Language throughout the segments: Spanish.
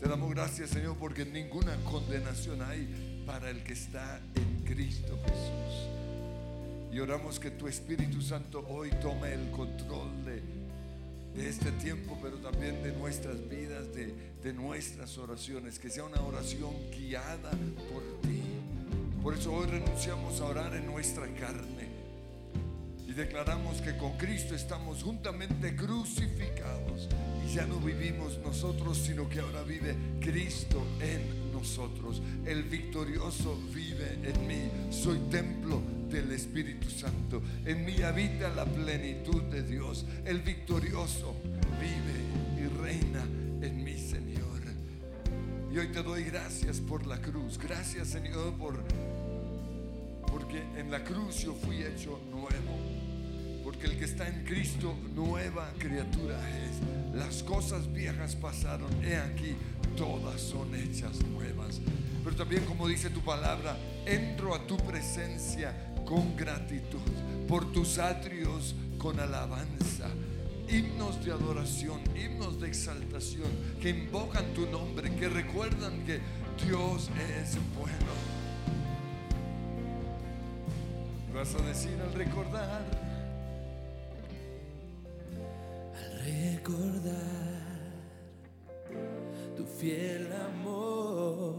Te damos gracias, Señor, porque ninguna condenación hay para el que está en Cristo Jesús. Y oramos que tu Espíritu Santo hoy tome el control de, este tiempo, pero también de nuestras vidas, de nuestras oraciones. Que sea una oración guiada por ti. Por eso hoy renunciamos a orar en nuestra carne. Y declaramos que con Cristo estamos juntamente crucificados. Ya no vivimos nosotros, sino que ahora vive Cristo en nosotros. El victorioso vive en mí. Soy templo del Espíritu Santo. En mí habita la plenitud de Dios. El victorioso vive y reina en mí, Señor. Y hoy te doy gracias por la cruz. Gracias, Señor, por porque en la cruz yo fui hecho nuevo. Porque el que está en Cristo, nueva criatura es. Las cosas viejas pasaron, he aquí, todas son hechas nuevas. Pero también como dice tu palabra, entro a tu presencia con gratitud, por tus atrios con alabanza. Himnos de adoración, himnos de exaltación, que invocan tu nombre, que recuerdan que Dios es bueno. Vas a decir al recordar, recordar tu fiel amor,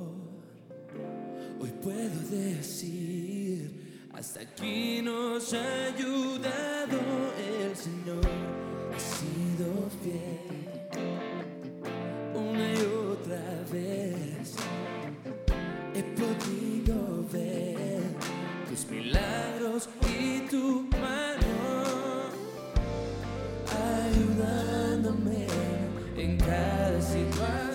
hoy puedo decir, hasta aquí nos ha ayudado el Señor, ha sido fiel en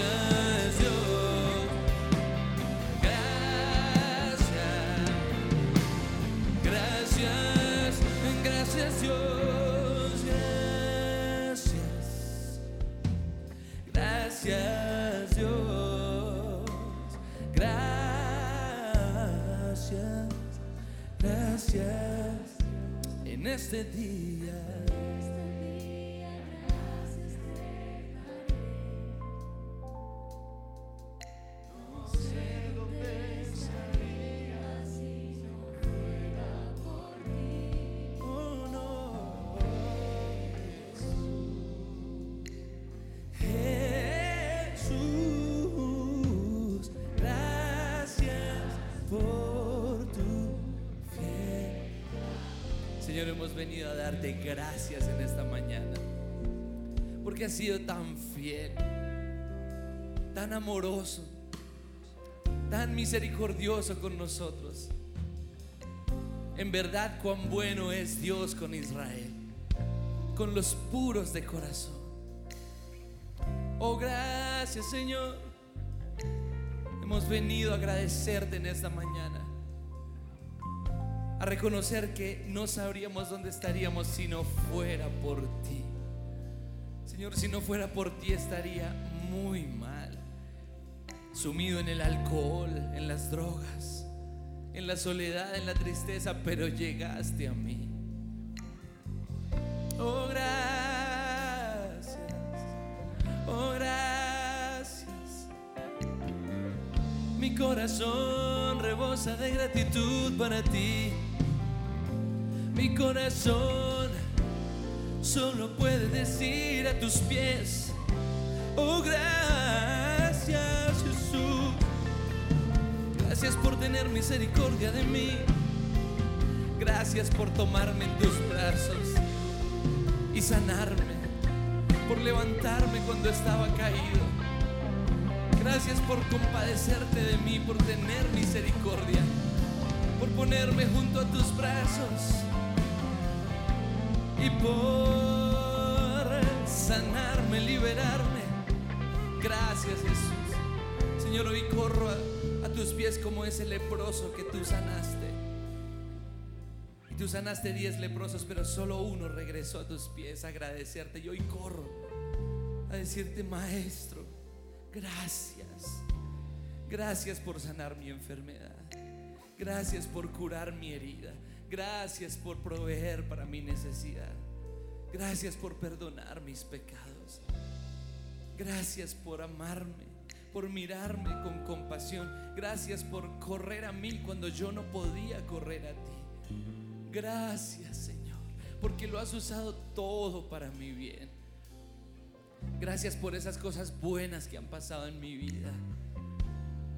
good. Venido a darte gracias en esta mañana. Porque has sido tan fiel, tan amoroso, tan misericordioso con nosotros. En verdad, cuán bueno es Dios con Israel, con los puros de corazón. Oh, gracias Señor. Hemos venido a agradecerte en esta mañana. Reconocer que no sabríamos dónde estaríamos si no fuera por ti. Señor, si no fuera por ti estaría muy mal. Sumido en el alcohol, en las drogas, en la soledad, en la tristeza, pero llegaste a mí. Oh, gracias. Oh, gracias. Mi corazón rebosa de gratitud para ti. Mi corazón solo puede decir a tus pies, oh gracias Jesús. Gracias por tener misericordia de mí. Gracias por tomarme en tus brazos y sanarme, por levantarme cuando estaba caído. Gracias por compadecerte de mí, por tener misericordia, por ponerme junto a tus brazos y por sanarme, liberarme. Gracias Jesús. Señor, hoy corro a, tus pies como ese leproso que tú sanaste. Y tú sanaste diez leprosos, pero solo uno regresó a tus pies a agradecerte. Y hoy corro a decirte, maestro, gracias. Gracias por sanar mi enfermedad. Gracias por curar mi herida. Gracias por proveer para mi necesidad. Gracias por perdonar mis pecados. Gracias por amarme, por mirarme con compasión. Gracias por correr a mí cuando yo no podía correr a ti. Gracias Señor, porque lo has usado todo para mi bien. Gracias por esas cosas buenas que han pasado en mi vida.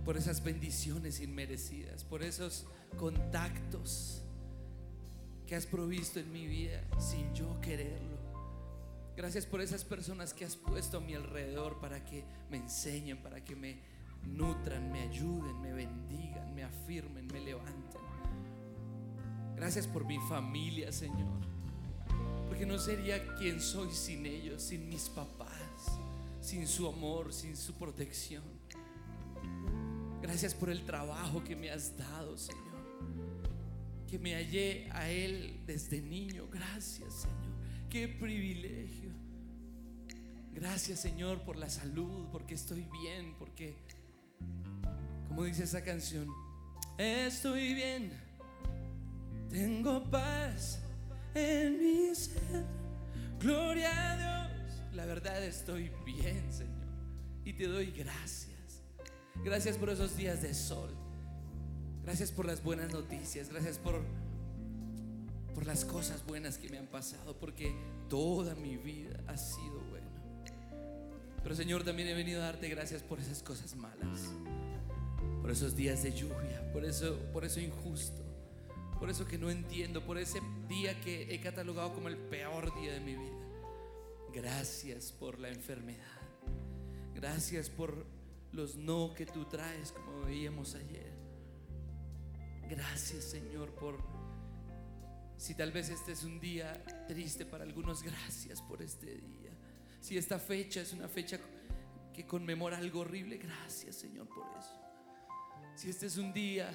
Por esas bendiciones inmerecidas, por esos contactos que has provisto en mi vida sin yo quererlo. Gracias por esas personas que has puesto a mi alrededor para que me enseñen, para que me nutran, me ayuden, me bendigan, me afirmen, me levanten. Gracias por mi familia, Señor. Porque no sería quien soy sin ellos, sin mis papás, sin su amor, sin su protección. Gracias por el trabajo que me has dado, Señor. Que me hallé a Él desde niño. Gracias, Señor. Qué privilegio. Gracias, Señor, por la salud, porque estoy bien, porque, como dice esa canción, estoy bien. Tengo paz en mi ser. Gloria a Dios. La verdad estoy bien, Señor. Y te doy gracias. Gracias por esos días de sol. Gracias por las buenas noticias. Gracias por, por las cosas buenas que me han pasado. Porque toda mi vida ha sido buena. Pero Señor, también he venido a darte gracias por esas cosas malas. Por esos días de lluvia. Por eso, por eso injusto. Por eso que no entiendo. Por ese día que he catalogado como el peor día de mi vida. Gracias por la enfermedad. Gracias por los no que tú traes, como veíamos ayer. Gracias Señor por, si tal vez este es un día triste para algunos, gracias por este día. Si esta fecha es una fecha que conmemora algo horrible, gracias Señor por eso. Si este es un día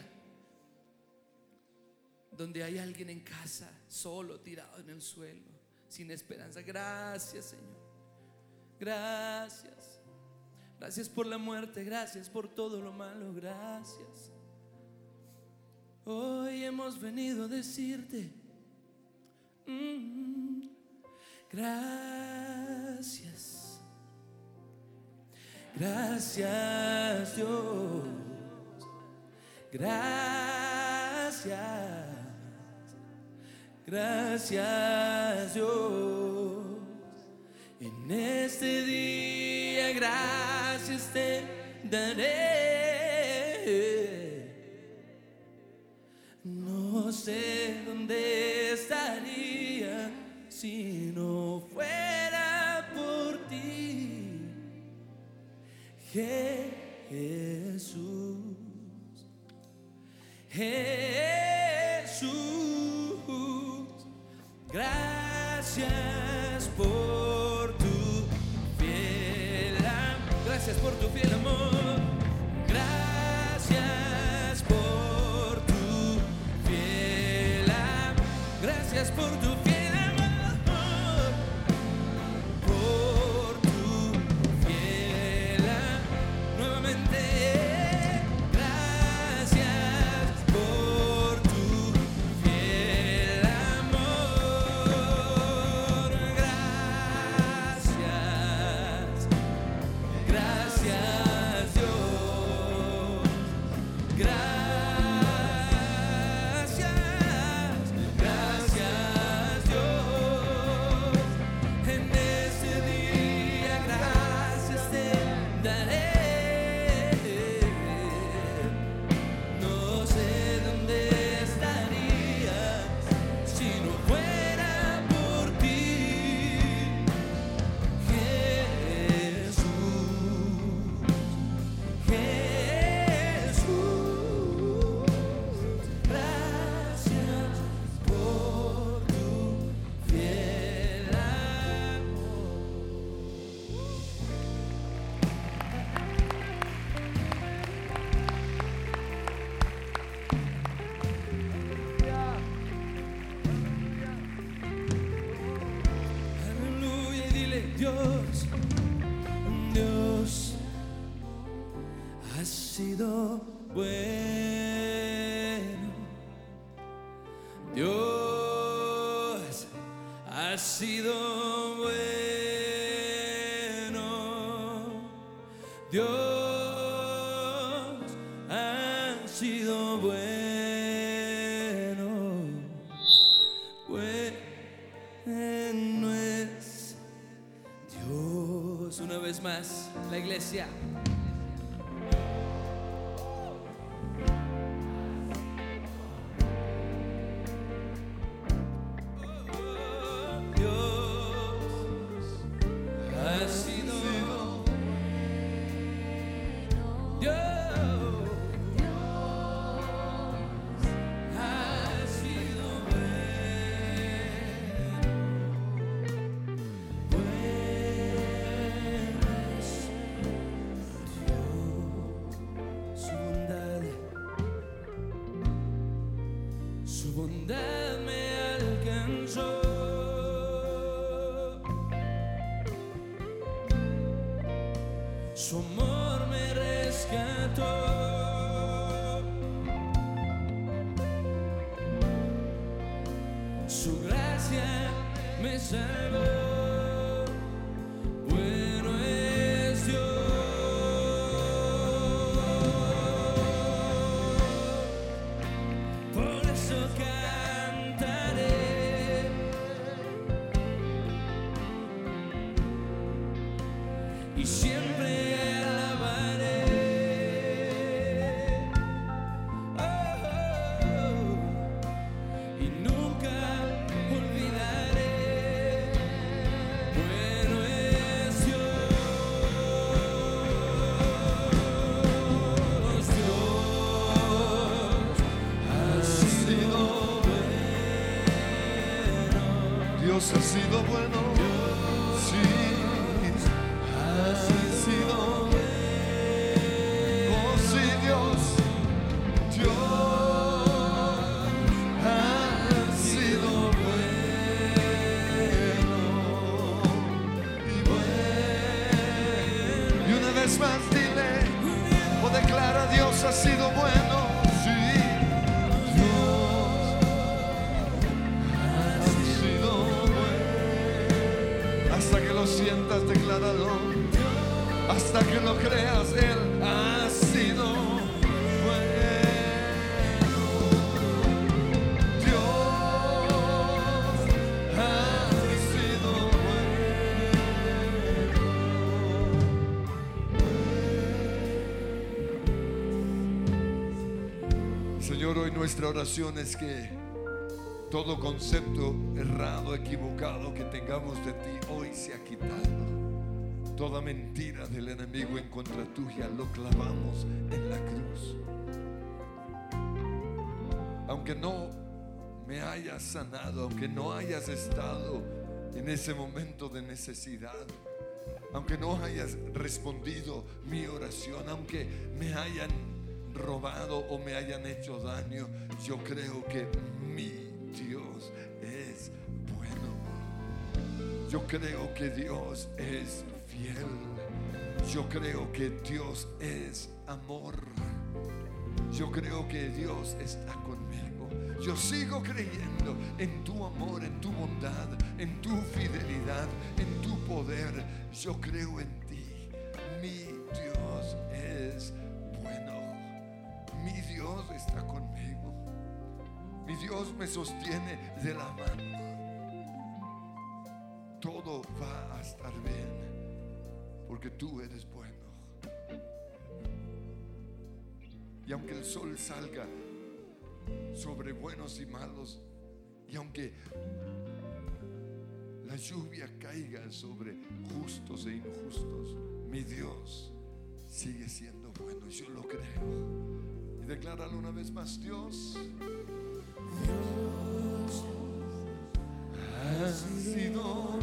donde hay alguien en casa, solo, tirado en el suelo, sin esperanza, gracias Señor. Gracias. Gracias por la muerte, gracias por todo lo malo, gracias. Hoy hemos venido a decirte mm, gracias. Gracias Dios. Gracias. Gracias Dios. En este día gracias te daré sé dónde estaría si no fuera por ti, Jesús. Jesús, gracias por tu fiel amor. Gracias por tu fiel amor. for the iglesia. Nuestra oración es que todo concepto errado, equivocado que tengamos de ti hoy se ha quitado. Toda mentira del enemigo en contra tuya lo clavamos en la cruz. Aunque no me hayas sanado, aunque no hayas estado en ese momento de necesidad, aunque no hayas respondido mi oración, aunque me hayan robado o me hayan hecho daño, yo creo que mi Dios es bueno. Yo creo que Dios es fiel. Yo creo que Dios es amor. Yo creo que Dios está conmigo. Yo sigo creyendo en tu amor, en tu bondad, en tu fidelidad, en tu poder. Yo creo en Dios me sostiene de la mano. Todo va a estar bien porque tú eres bueno. Y aunque el sol salga sobre buenos y malos, y aunque la lluvia caiga sobre justos e injustos, mi Dios sigue siendo bueno. Yo lo creo. Y decláralo una vez más, Dios. Dios. Ha sido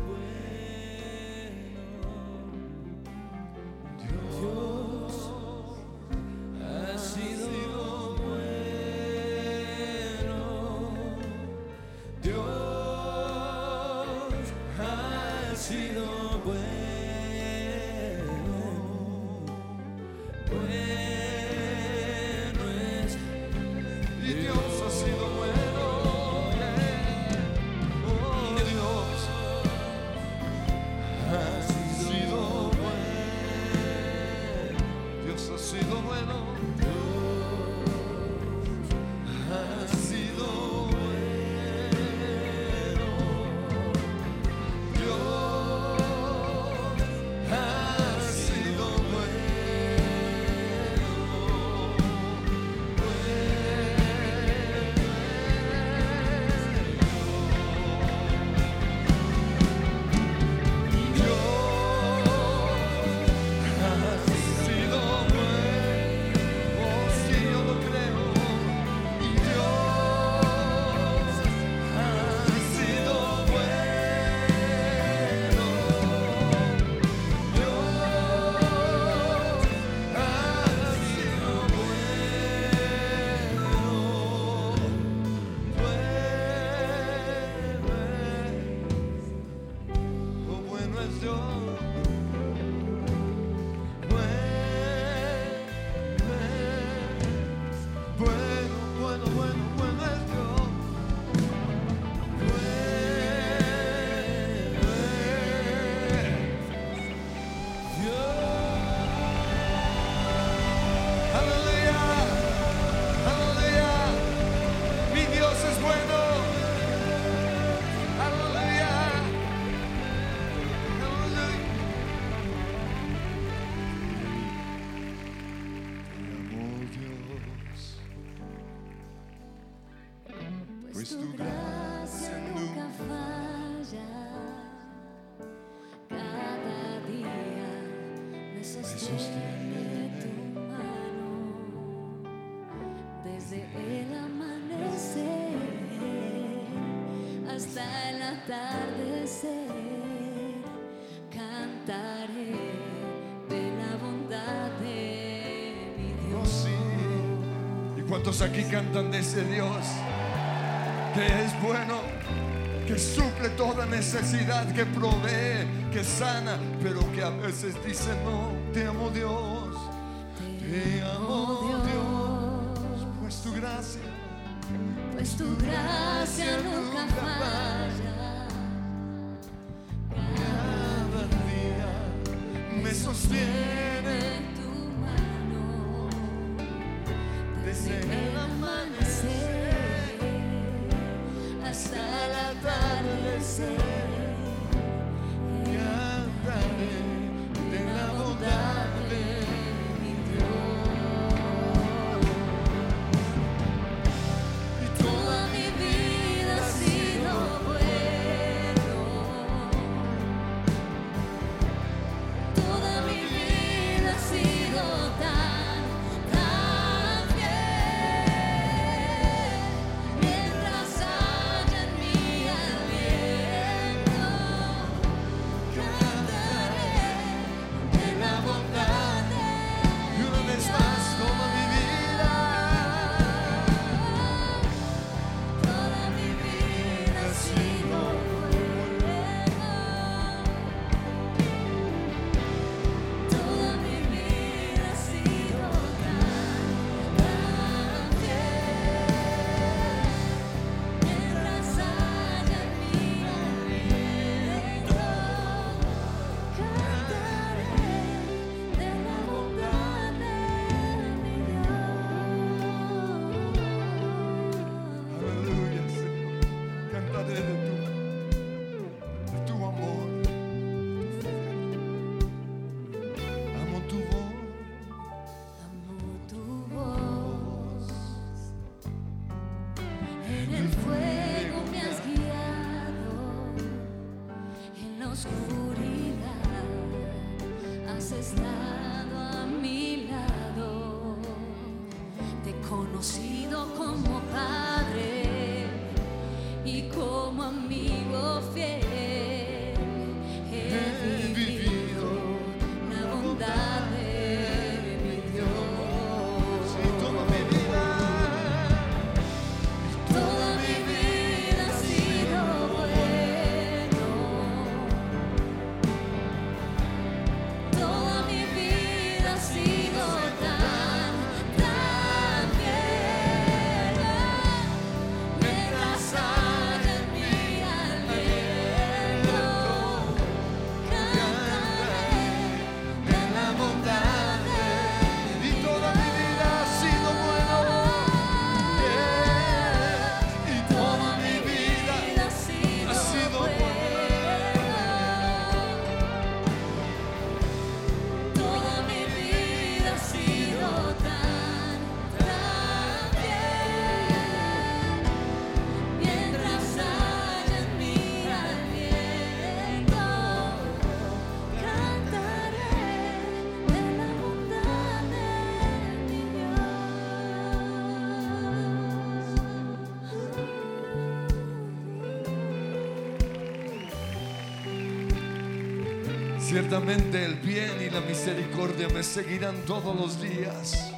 atardecer, cantaré de la bondad de mi Oh, Dios. sí. ¿Y cuántos aquí cantan de ese Dios que es bueno, que suple toda necesidad, que provee, que sana, pero que a veces dice no, te amo Dios, te amo Dios, pues tu gracia pues tu gracia nunca falla. cada Spirit. Ciertamente el bien y la misericordia me seguirán todos los días.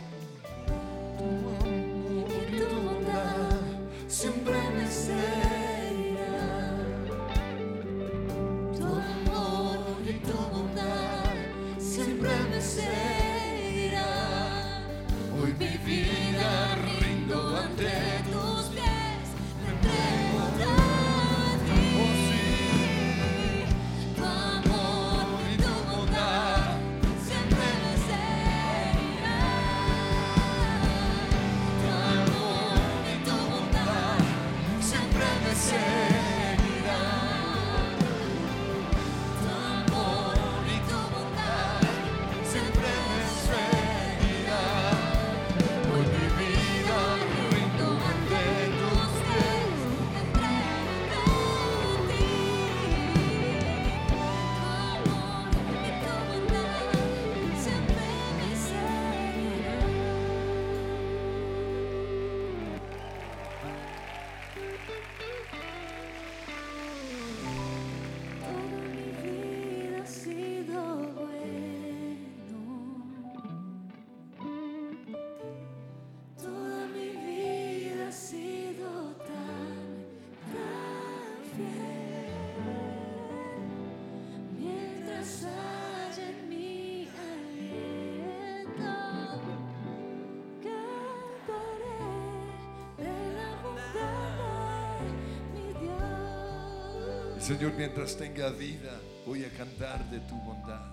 Señor, mientras tenga vida, voy a cantar de tu bondad.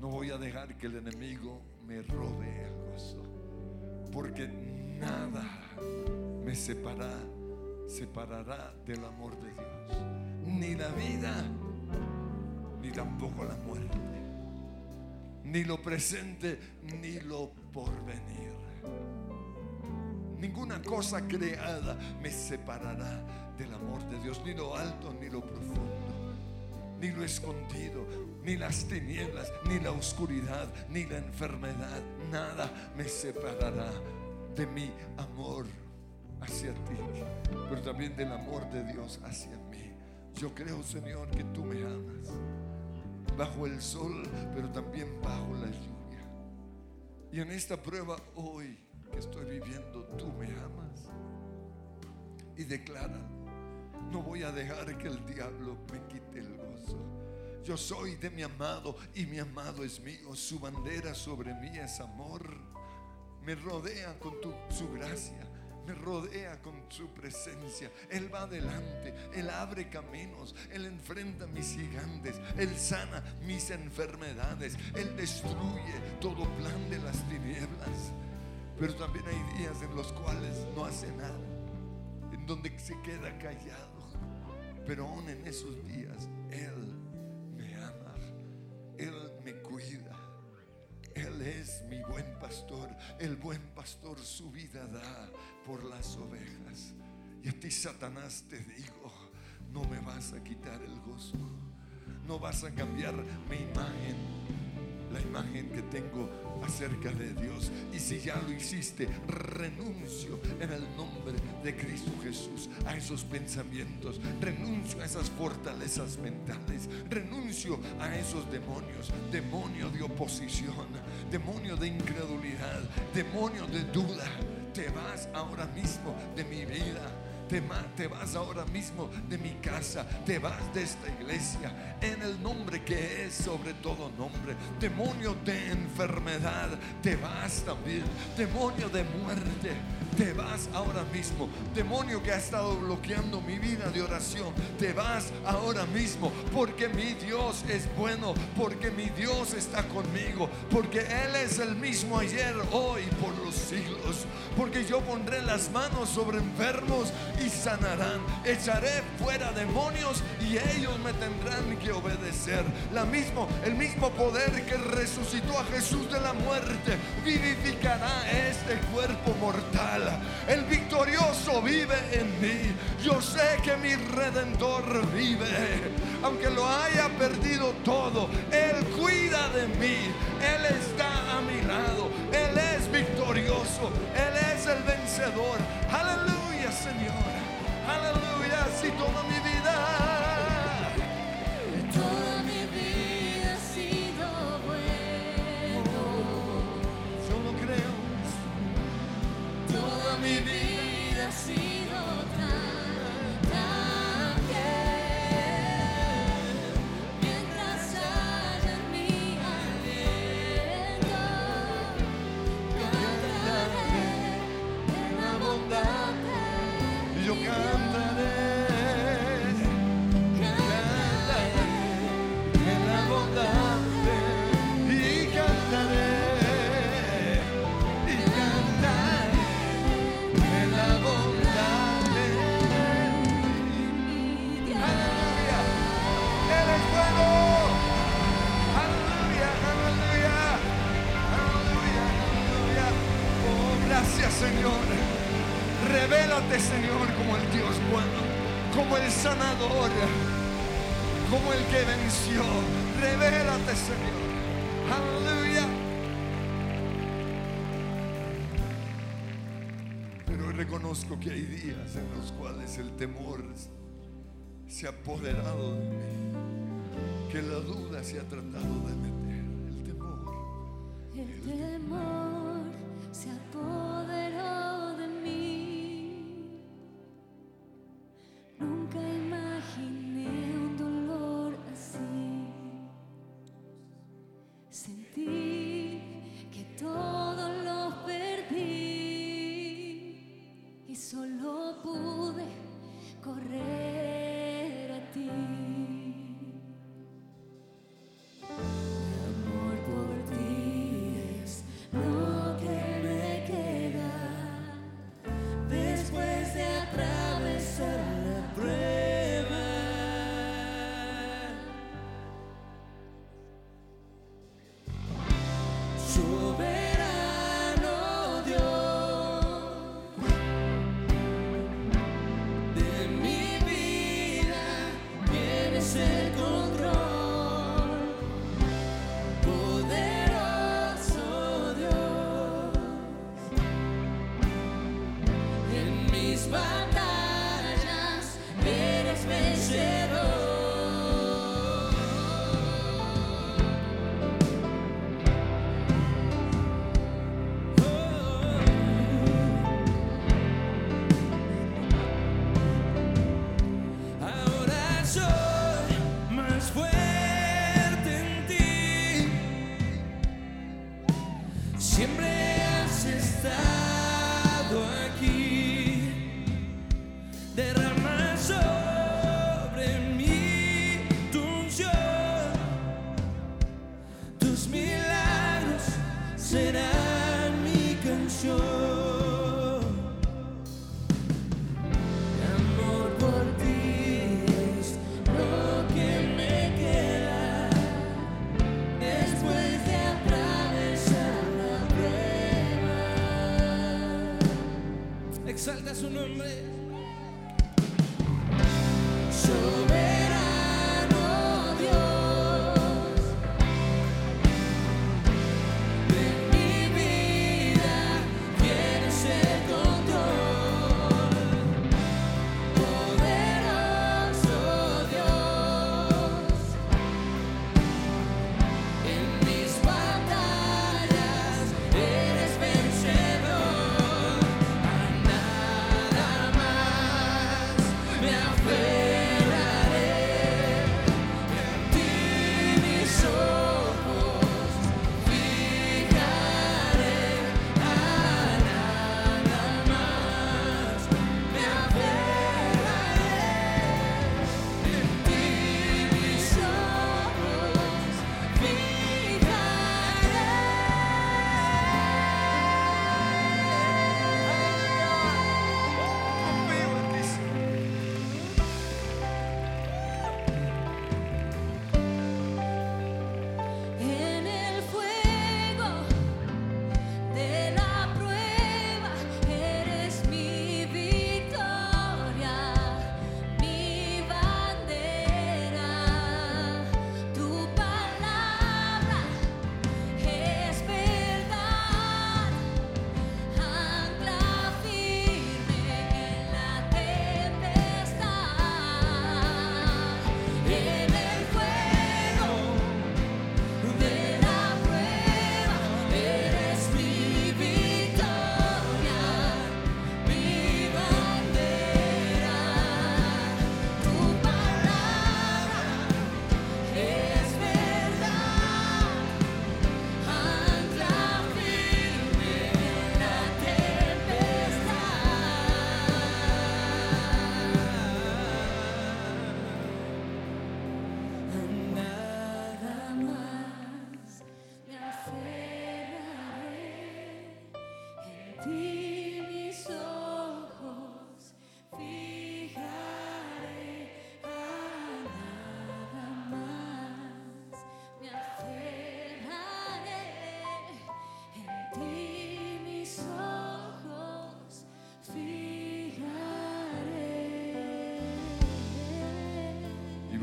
No voy a dejar que el enemigo me robe el gozo, porque nada me separa, separará del amor de Dios. Ni la vida, ni tampoco la muerte, ni lo presente, ni lo porvenir. Ninguna cosa creada me separará del amor de Dios, ni lo alto, ni lo profundo, ni lo escondido, ni las tinieblas, ni la oscuridad, ni la enfermedad. Nada me separará de mi amor hacia ti, pero también del amor de Dios hacia mí. Yo creo, Señor, que tú me amas bajo el sol, pero también bajo la lluvia. Y en esta prueba hoy que estoy viviendo, tú me amas. Y declara, no voy a dejar que el diablo me quite el gozo. Yo soy de mi amado y mi amado es mío. Su bandera sobre mí es amor. Me rodea con su gracia. Me rodea con su presencia. Él va adelante. Él abre caminos. Él enfrenta mis gigantes. Él sana mis enfermedades. Él destruye todo plan de las tinieblas. Pero también hay días en los cuales no hace nada. En donde se queda callado. Pero aún en esos días, Él me ama. Él me cuida. Él es mi buen pastor. El buen pastor su vida da por las ovejas. Y a ti, Satanás, te digo, no me vas a quitar el gozo. No vas a cambiar mi imagen, la imagen que tengo acerca de Dios. Y si ya lo hiciste, renuncio en el nombre de Cristo Jesús a esos pensamientos. Renuncio a esas fortalezas mentales. Renuncio a esos demonios. Demonio de oposición. Demonio de incredulidad. Demonio de duda. Te vas ahora mismo de mi vida. Te, vas ahora mismo de mi casa, te vas de esta iglesia, en el nombre que es sobre todo nombre. Demonio de enfermedad, te vas también. Demonio de muerte, te vas ahora mismo. Demonio que ha estado bloqueando mi vida de oración, te vas ahora mismo. Porque mi Dios es bueno, porque mi Dios está conmigo, porque Él es el mismo ayer, hoy, por los siglos. Porque yo pondré las manos sobre enfermos y sanarán. Echaré fuera demonios y ellos me tendrán que obedecer. La mismo, el mismo poder que resucitó a Jesús de la muerte vivificará este cuerpo mortal. El victorioso vive en mí. Yo sé que mi redentor vive. Aunque lo haya perdido todo, Él cuida de mí. Él está a mi lado. Él es victorioso. Él es el vencedor. Aleluya, Señor. Aleluya. Si toda mi vida. Revélate, Señor. Aleluya. Pero reconozco que hay días en los cuales el temor se ha apoderado de mí, que la duda se ha tratado de meter,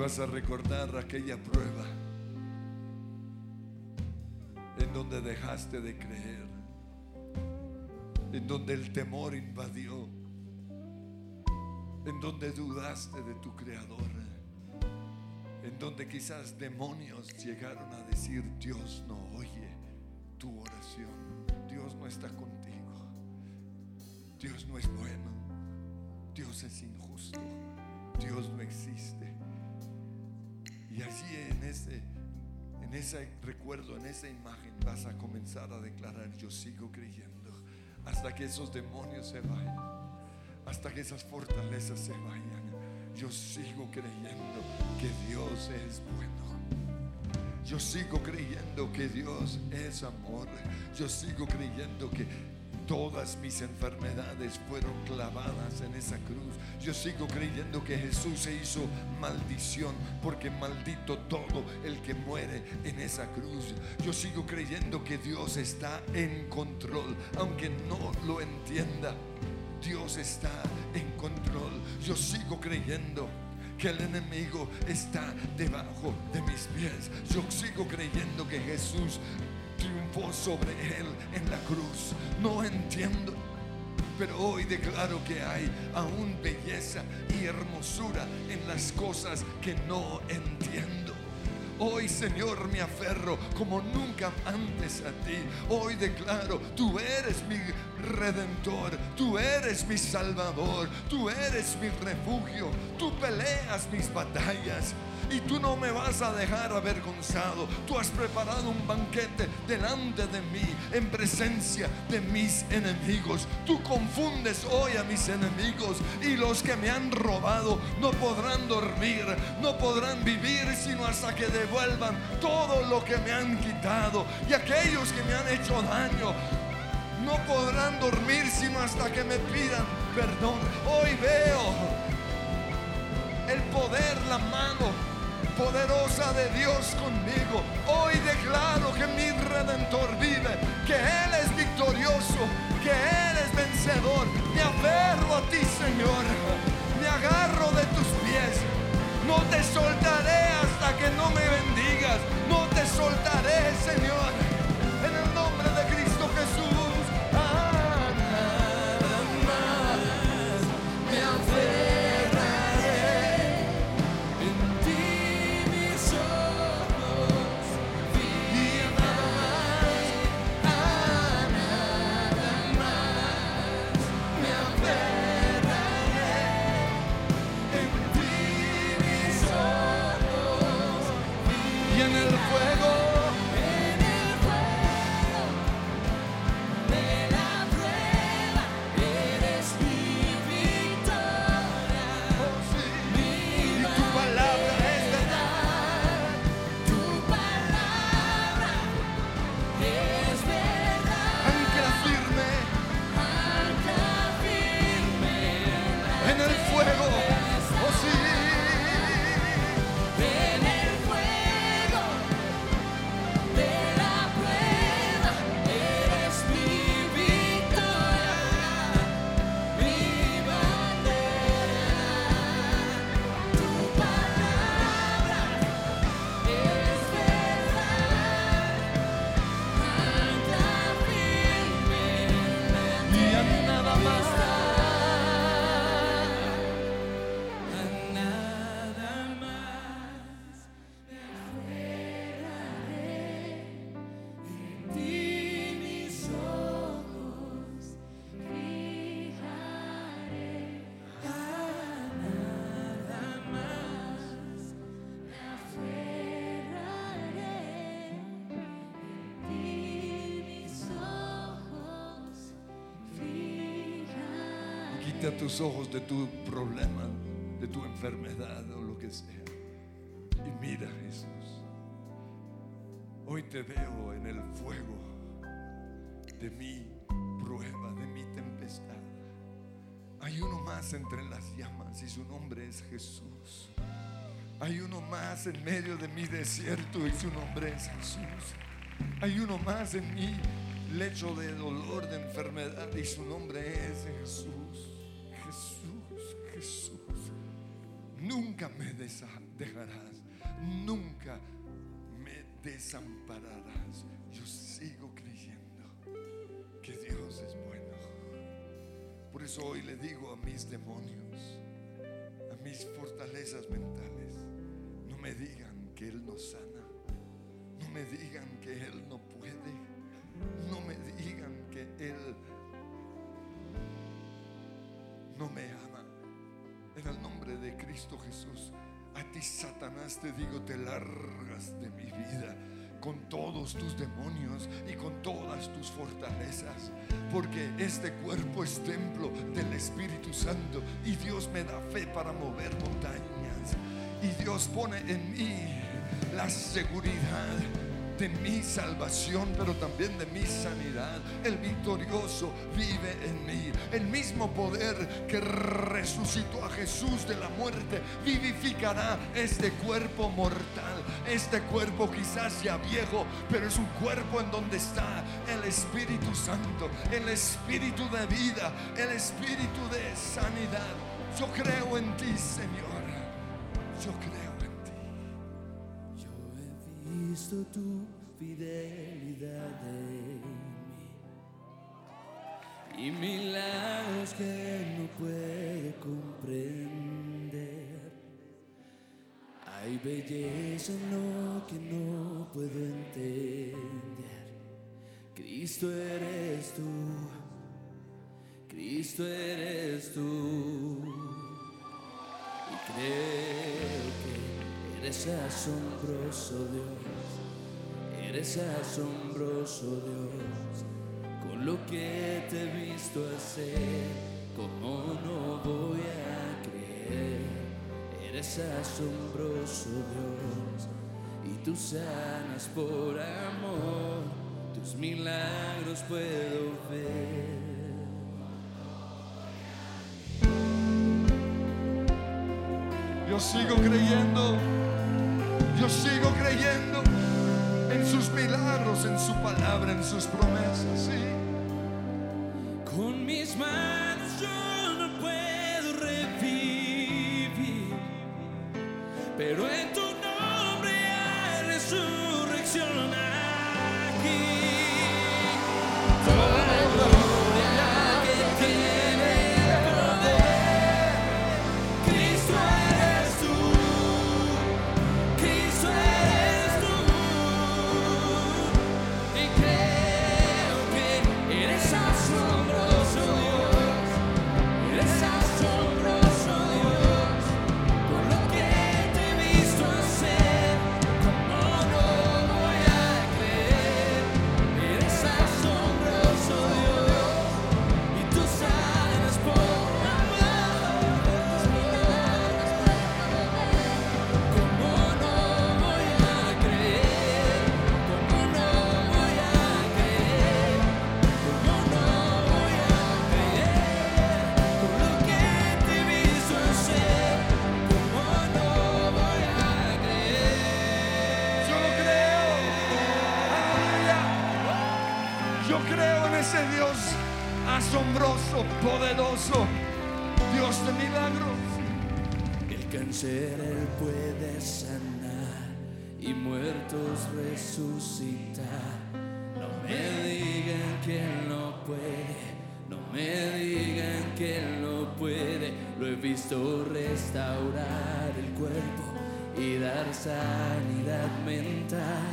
vas a recordar aquella prueba en donde dejaste de creer, en donde el temor invadió, en donde dudaste de tu creador, en donde quizás demonios llegaron a decir, Dios no oye tu oración, Dios no está contigo, Dios no es bueno, Dios es injusto, Dios no existe. Y allí en ese, en ese recuerdo, en esa imagen, vas a comenzar a declarar, yo sigo creyendo, hasta que esos demonios se vayan, hasta que esas fortalezas se vayan. Yo sigo creyendo que Dios es bueno. Yo sigo creyendo que Dios es amor. Yo sigo creyendo que todas mis enfermedades fueron clavadas en esa cruz. Yo sigo creyendo que Jesús se hizo maldición porque maldito todo el que muere en esa cruz. Yo sigo creyendo que Dios está en control, aunque no lo entienda. Dios está en control. Yo sigo creyendo que el enemigo está debajo de mis pies. Yo sigo creyendo que Jesús triunfó sobre él en la cruz. No entiendo. Pero hoy declaro que hay aún belleza y hermosura en las cosas que no entiendo. Hoy, Señor, me aferro como nunca antes a ti. Hoy declaro, tú eres mi redentor, tú eres mi salvador, tú eres mi refugio, tú peleas mis batallas. Y tú no me vas a dejar avergonzado. Tú has preparado un banquete delante de mí en presencia de mis enemigos. Tú confundes hoy a mis enemigos y los que me han robado no podrán dormir, no podrán vivir sino hasta que devuelvan todo lo que me han quitado. Y aquellos que me han hecho daño no podrán dormir sino hasta que me pidan perdón. Hoy veo el poder, la mano poderosa de Dios conmigo. Hoy declaro que mi redentor vive, que Él es victorioso, que eres vencedor. Me aferro a ti, Señor. Me agarro de tus pies. No te soltaré hasta que no me bendigas. No te soltaré, Señor. Quita tus ojos de tu problema, de tu enfermedad o lo que sea. Y mira, Jesús. Hoy te veo en el fuego de mi prueba, de mi tempestad. Hay uno más entre las llamas y su nombre es Jesús. Hay uno más en medio de mi desierto y su nombre es Jesús. Hay uno más en mi lecho de dolor, de enfermedad y su nombre es. Jesús, Nunca me dejarás, nunca me desampararás. Yo sigo creyendo que Dios es bueno. Por eso hoy le digo a mis demonios, a mis fortalezas mentales, no me digan que Él no sana, no me digan que Él no puede, no me digan que Él no me ama. De Cristo Jesús, a ti Satanás te digo, te largas de mi vida con todos tus demonios y con todas tus fortalezas, porque este cuerpo es templo del Espíritu Santo y Dios me da fe para mover montañas. Y Dios pone en mí la seguridad de mi salvación, pero también de mi sanidad. El victorioso vive en mí. El mismo poder que resucitó a Jesús de la muerte vivificará este cuerpo mortal. Este cuerpo quizás ya viejo, pero es un cuerpo en donde está el Espíritu Santo, el Espíritu de vida, el Espíritu de sanidad. Yo creo en ti, Señor. Yo creo visto tu fidelidad en mí y milagros que no puedo comprender. Hay belleza en lo que no puedo entender. Cristo eres tú, Cristo eres tú. Y creo que eres asombroso Dios, eres asombroso Dios, con lo que te he visto hacer, como no voy a creer, eres asombroso Dios, y tú sanas por amor, tus milagros puedo ver. Yo sigo creyendo, yo sigo creyendo en sus milagros, en su palabra, en sus promesas, sí. Con mis manos yo no puedo revivir, pero No me digan que no puede, no me digan que no puede. Lo he visto restaurar el cuerpo y dar sanidad mental.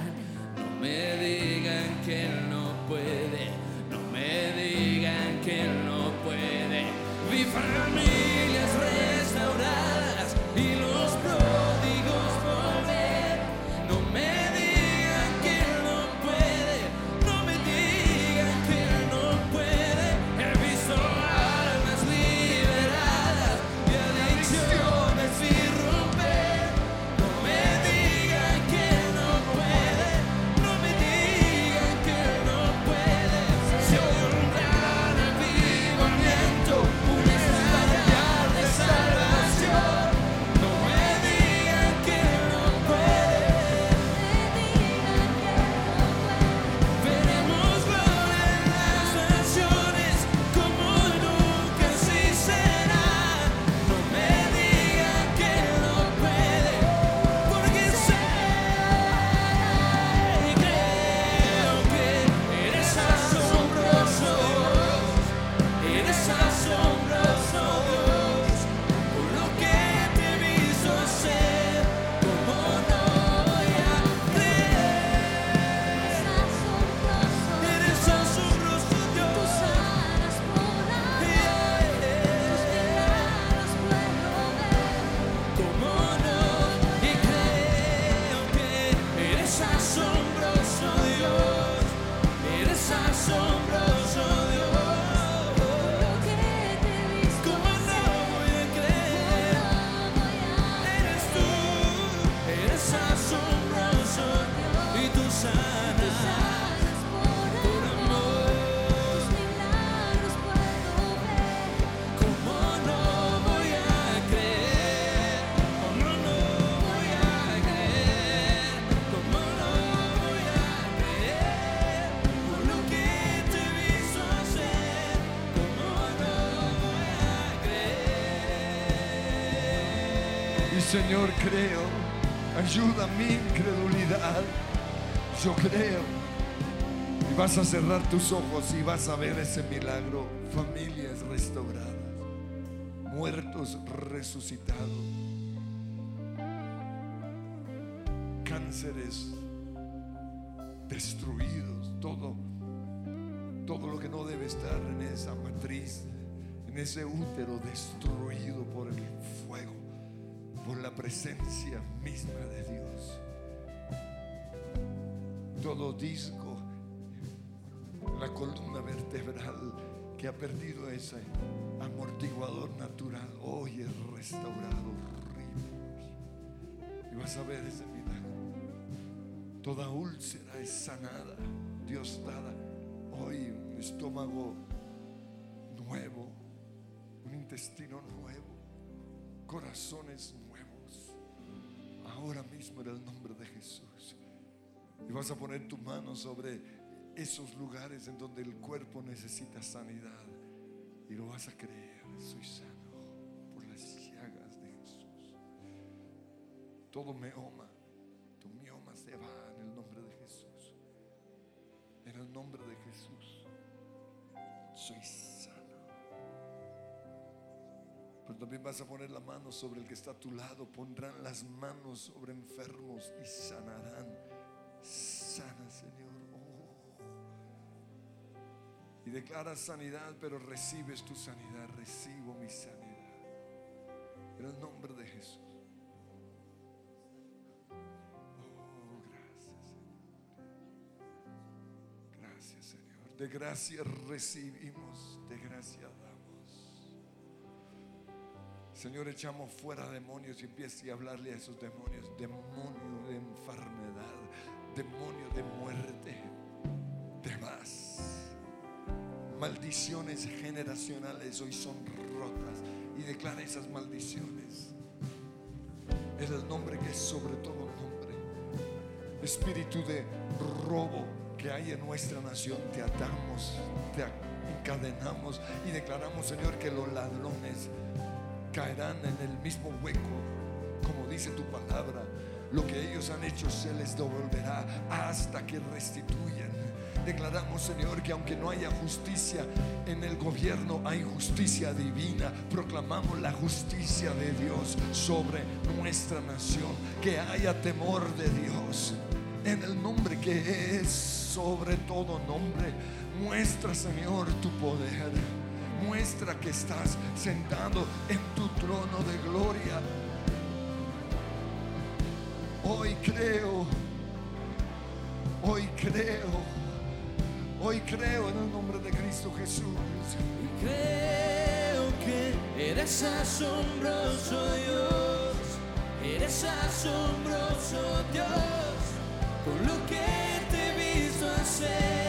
Yo creo. Y vas a cerrar tus ojos y vas a ver ese milagro. Familias restauradas, muertos resucitados, cánceres destruidos, todo, todo lo que no debe estar en esa matriz, en ese útero destruido por el fuego, por la presencia misma de Dios todo disco, la columna vertebral que ha perdido ese amortiguador natural, hoy es restaurado. Horrible. Y vas a ver ese milagro. Toda úlcera es sanada, Dios dada. Hoy un estómago nuevo, un intestino nuevo, corazones nuevos. Ahora mismo en el nombre de Jesús. Y vas a poner tu mano sobre esos lugares en donde el cuerpo necesita sanidad. Y lo vas a creer. Soy sano por las llagas de Jesús. Todo mioma, tu mioma se va en el nombre de Jesús. En el nombre de Jesús. Soy sano. Pero también vas a poner la mano sobre el que está a tu lado. Pondrán las manos sobre enfermos y sanarán Sana, Señor. Oh. Y declaras sanidad, pero recibes tu sanidad. Recibo mi sanidad. En el nombre de Jesús. Oh, gracias, Señor. Gracias, Señor. De gracia recibimos, de gracia damos. Señor, echamos fuera demonios y empiece a hablarle a esos demonios. Demonio Maldiciones generacionales hoy son rotas y declara esas maldiciones. En el nombre que es sobre todo nombre. Espíritu de robo que hay en nuestra nación, te atamos, te encadenamos y declaramos, Señor, que los ladrones caerán en el mismo hueco, como dice tu palabra. Lo que ellos han hecho se les devolverá hasta que restituyan. Declaramos, Señor, que aunque no haya justicia en el gobierno, hay justicia divina. Proclamamos la justicia de Dios sobre nuestra nación. Que haya temor de Dios en el nombre que es sobre todo nombre. Muestra, Señor, tu poder. Muestra que estás sentado en tu trono de gloria. Hoy creo, hoy creo, hoy creo en el nombre de Cristo Jesús. Creo que eres asombroso Dios, eres asombroso Dios, con lo que te he visto hacer,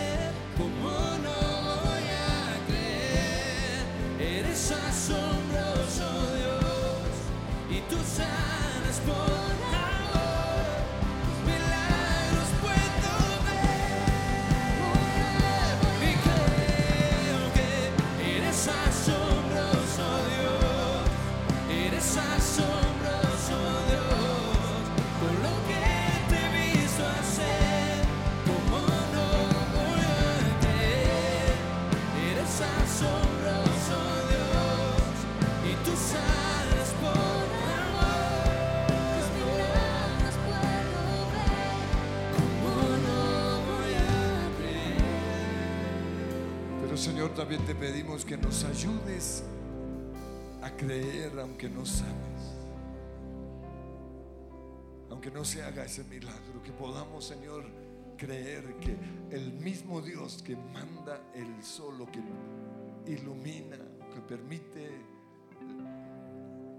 Señor, también te pedimos que nos ayudes a creer aunque no sabes. Aunque no se haga ese milagro, que podamos, Señor, creer que el mismo Dios que manda el sol, o que ilumina, que permite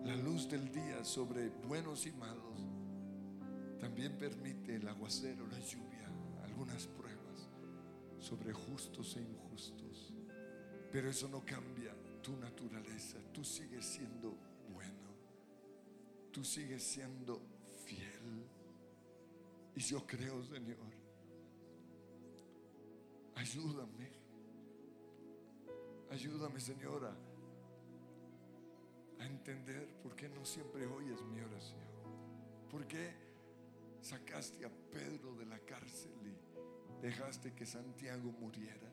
la luz del día sobre buenos y malos, también permite el aguacero, la lluvia, algunas pruebas sobre justos e injustos. Pero eso no cambia tu naturaleza. Tú sigues siendo bueno. Tú sigues siendo fiel. Y yo creo, Señor, ayúdame. Ayúdame, Señora, a entender por qué no siempre oyes mi oración. ¿Por qué sacaste a Pedro de la cárcel y dejaste que Santiago muriera?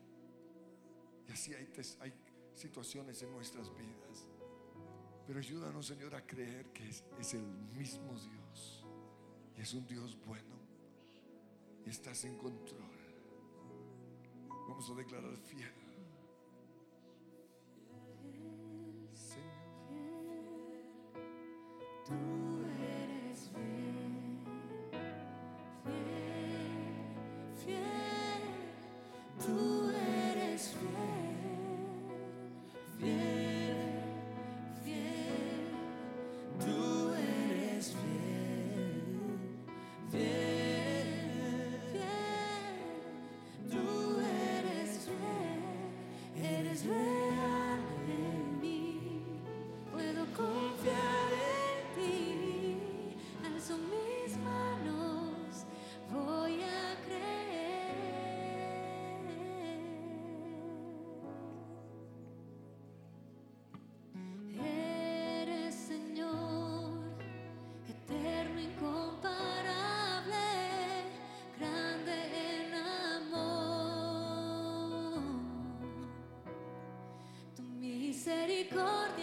Y así hay, hay situaciones en nuestras vidas. Pero ayúdanos, Señor, a creer que es, es el mismo Dios. Y es un Dios bueno. Y estás en control. Vamos a declarar fiel. Tú misericordia.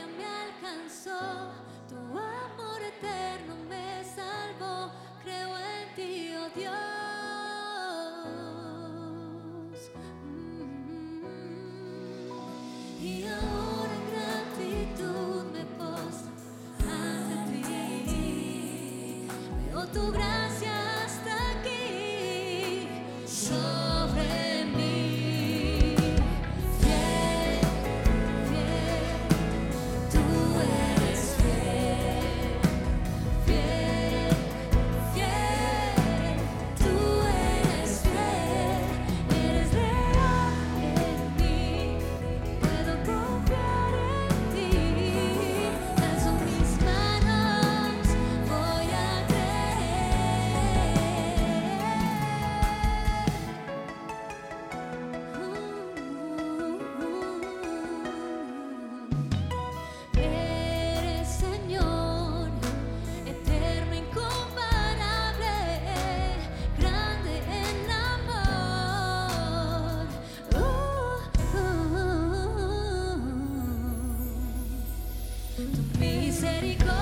único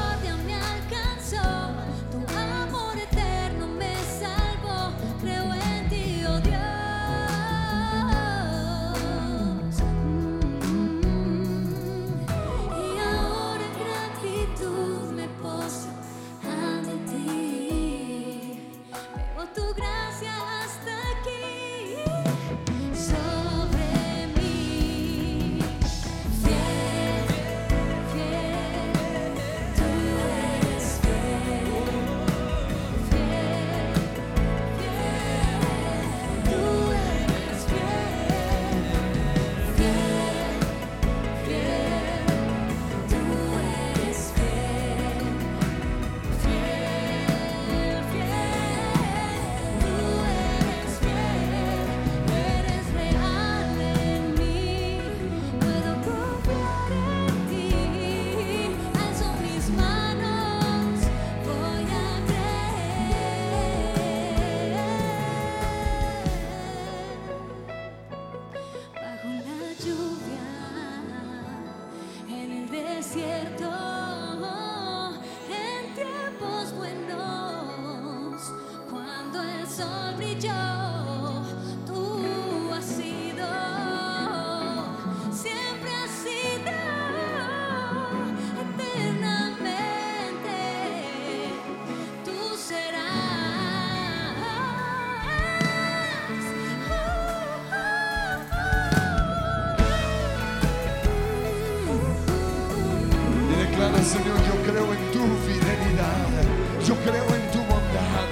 Yo creo en tu bondad.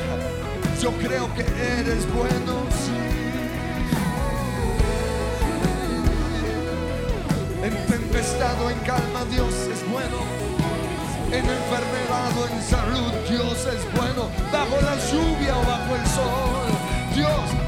Yo creo que eres bueno. Sí. En tempestad o en calma Dios es bueno. En enfermedad o en salud Dios es bueno. Bajo la lluvia o bajo el sol. Dios es bueno.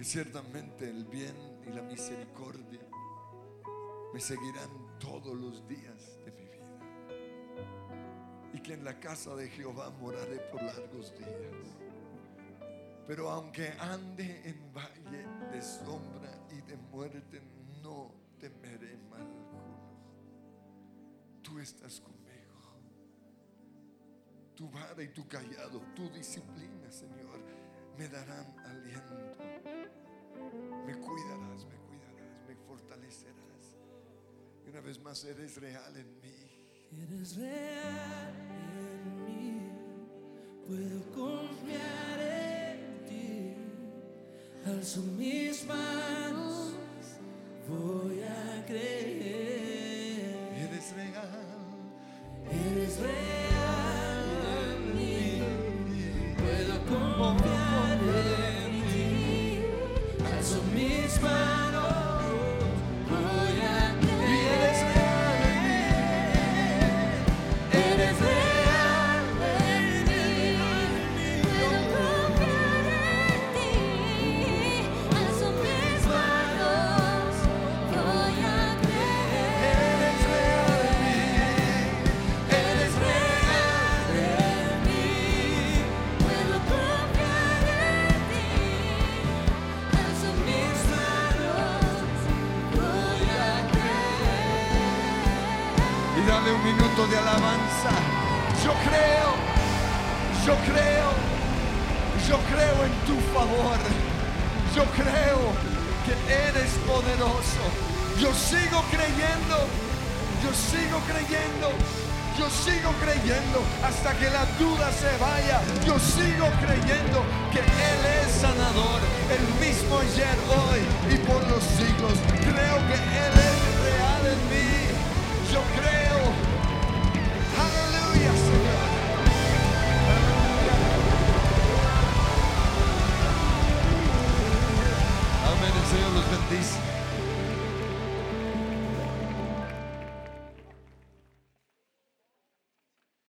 que ciertamente el bien y la misericordia me seguirán todos los días de mi vida. Y que en la casa de Jehová moraré por largos días. Pero aunque ande en valle de sombra y de muerte, no temeré mal alguno. Tú estás conmigo. Tu vara y tu callado, tu disciplina, Señor me darán aliento. Me cuidarás, me cuidarás, me fortalecerás. Y una vez más eres real en mí. Eres real en mí. Puedo confiar en ti. Alzo mis manos, voy a creer. Eres real. Eres real.